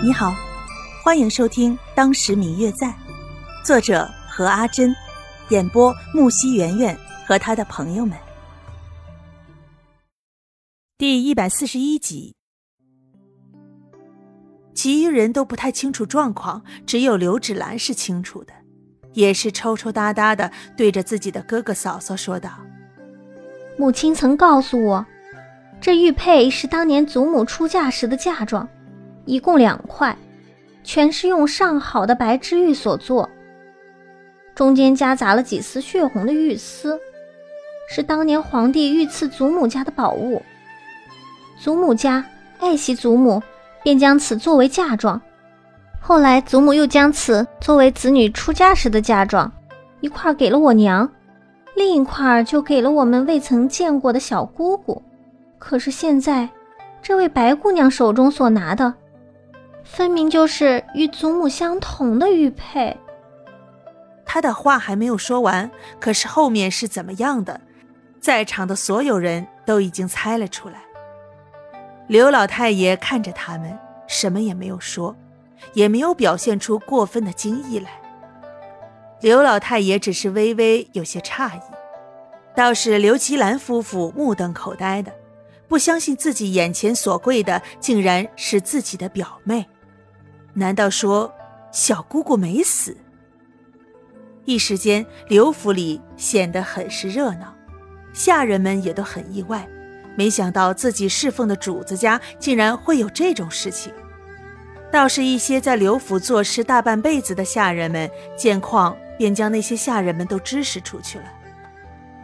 你好，欢迎收听《当时明月在》，作者何阿珍，演播木西圆圆和他的朋友们。第一百四十一集，其余人都不太清楚状况，只有刘芷兰是清楚的，也是抽抽搭搭的对着自己的哥哥嫂嫂说道：“母亲曾告诉我，这玉佩是当年祖母出嫁时的嫁妆。”一共两块，全是用上好的白芝玉所做，中间夹杂了几丝血红的玉丝，是当年皇帝御赐祖母家的宝物。祖母家爱惜祖母，便将此作为嫁妆。后来祖母又将此作为子女出嫁时的嫁妆，一块给了我娘，另一块就给了我们未曾见过的小姑姑。可是现在，这位白姑娘手中所拿的。分明就是与祖母相同的玉佩。他的话还没有说完，可是后面是怎么样的，在场的所有人都已经猜了出来。刘老太爷看着他们，什么也没有说，也没有表现出过分的惊异来。刘老太爷只是微微有些诧异，倒是刘吉兰夫妇目瞪口呆的，不相信自己眼前所跪的竟然是自己的表妹。难道说小姑姑没死？一时间，刘府里显得很是热闹，下人们也都很意外，没想到自己侍奉的主子家竟然会有这种事情。倒是一些在刘府做事大半辈子的下人们见况，便将那些下人们都支使出去了，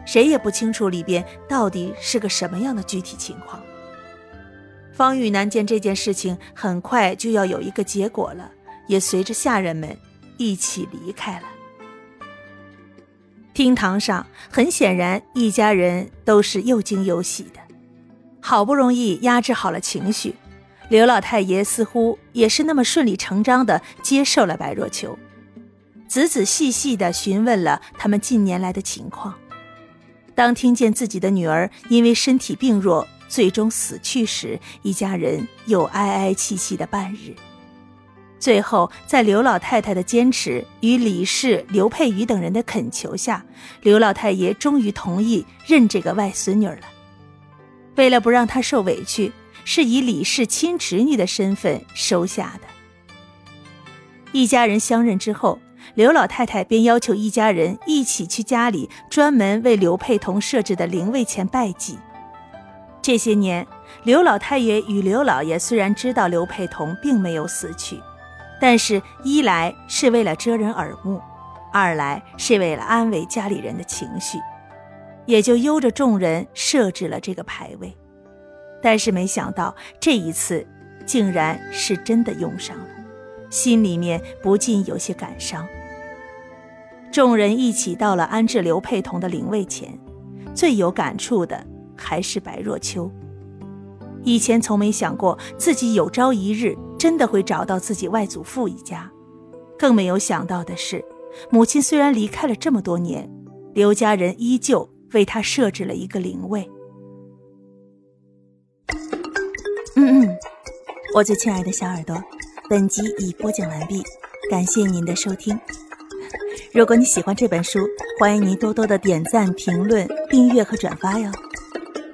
谁也不清楚里边到底是个什么样的具体情况。方玉楠见这件事情很快就要有一个结果了，也随着下人们一起离开了。厅堂上，很显然一家人都是又惊又喜的，好不容易压制好了情绪，刘老太爷似乎也是那么顺理成章的接受了白若秋，仔仔细细的询问了他们近年来的情况。当听见自己的女儿因为身体病弱，最终死去时，一家人又哀哀戚戚的半日。最后，在刘老太太的坚持与李氏、刘佩瑜等人的恳求下，刘老太爷终于同意认这个外孙女了。为了不让她受委屈，是以李氏亲侄女的身份收下的。一家人相认之后，刘老太太便要求一家人一起去家里专门为刘佩彤设置的灵位前拜祭。这些年，刘老太爷与刘老爷虽然知道刘佩彤并没有死去，但是一来是为了遮人耳目，二来是为了安慰家里人的情绪，也就悠着众人设置了这个牌位。但是没想到这一次，竟然是真的用上了，心里面不禁有些感伤。众人一起到了安置刘佩彤的灵位前，最有感触的。还是白若秋。以前从没想过自己有朝一日真的会找到自己外祖父一家，更没有想到的是，母亲虽然离开了这么多年，刘家人依旧为他设置了一个灵位。嗯嗯，我最亲爱的小耳朵，本集已播讲完毕，感谢您的收听。如果你喜欢这本书，欢迎您多多的点赞、评论、订阅和转发哟。